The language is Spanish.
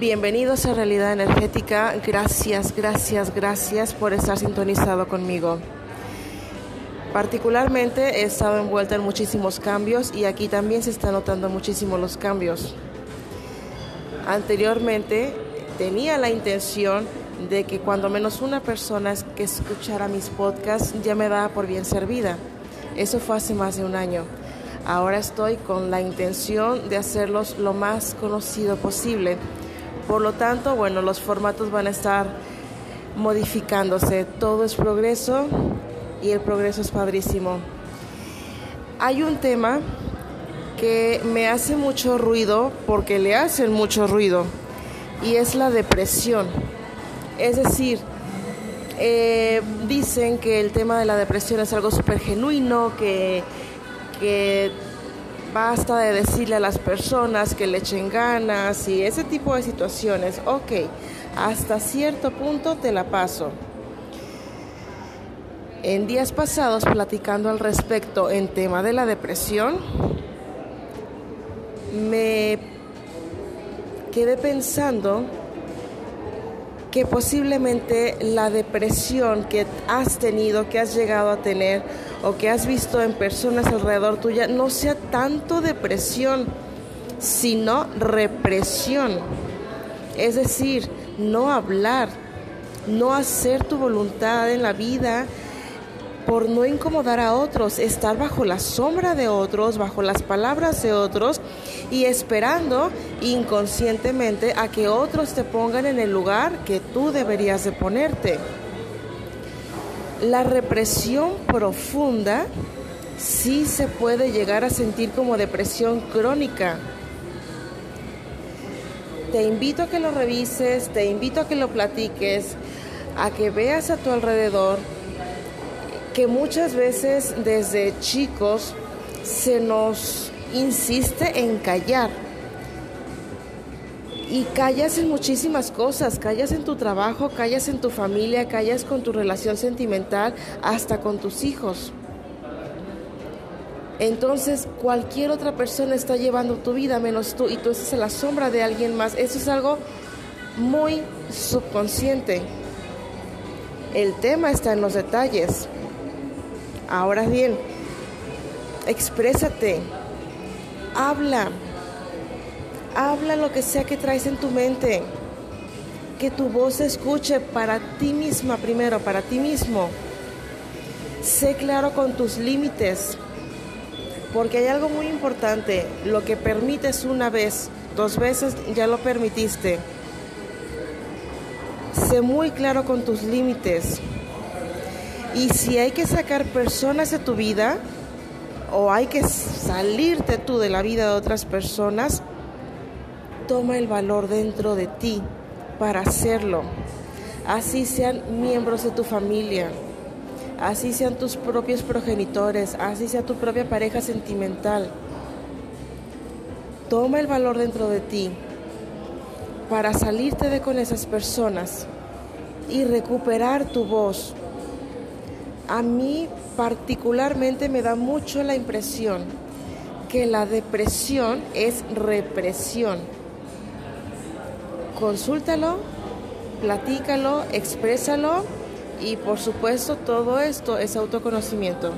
Bienvenidos a Realidad Energética. Gracias, gracias, gracias por estar sintonizado conmigo. Particularmente he estado envuelta en muchísimos cambios y aquí también se están notando muchísimo los cambios. Anteriormente tenía la intención de que cuando menos una persona que escuchara mis podcasts ya me daba por bien servida. Eso fue hace más de un año. Ahora estoy con la intención de hacerlos lo más conocido posible por lo tanto, bueno, los formatos van a estar modificándose. Todo es progreso y el progreso es padrísimo. Hay un tema que me hace mucho ruido porque le hacen mucho ruido y es la depresión. Es decir, eh, dicen que el tema de la depresión es algo súper genuino, que, que basta de decirle a las personas que le echen ganas y ese tipo de situaciones. Ok, hasta cierto punto te la paso. En días pasados, platicando al respecto en tema de la depresión, me quedé pensando que posiblemente la depresión que has tenido, que has llegado a tener o que has visto en personas alrededor tuya no sea tanto depresión, sino represión. Es decir, no hablar, no hacer tu voluntad en la vida por no incomodar a otros, estar bajo la sombra de otros, bajo las palabras de otros y esperando inconscientemente a que otros te pongan en el lugar que tú deberías de ponerte. La represión profunda sí se puede llegar a sentir como depresión crónica. Te invito a que lo revises, te invito a que lo platiques, a que veas a tu alrededor que muchas veces desde chicos se nos insiste en callar. Y callas en muchísimas cosas, callas en tu trabajo, callas en tu familia, callas con tu relación sentimental, hasta con tus hijos. Entonces cualquier otra persona está llevando tu vida menos tú y tú estás en la sombra de alguien más. Eso es algo muy subconsciente. El tema está en los detalles. Ahora bien, exprésate, habla, habla lo que sea que traes en tu mente, que tu voz se escuche para ti misma primero, para ti mismo. Sé claro con tus límites, porque hay algo muy importante, lo que permites una vez, dos veces ya lo permitiste. Sé muy claro con tus límites. Y si hay que sacar personas de tu vida o hay que salirte tú de la vida de otras personas, toma el valor dentro de ti para hacerlo. Así sean miembros de tu familia, así sean tus propios progenitores, así sea tu propia pareja sentimental. Toma el valor dentro de ti para salirte de con esas personas y recuperar tu voz a mí particularmente me da mucho la impresión que la depresión es represión. Consúltalo, platícalo, exprésalo y por supuesto todo esto es autoconocimiento.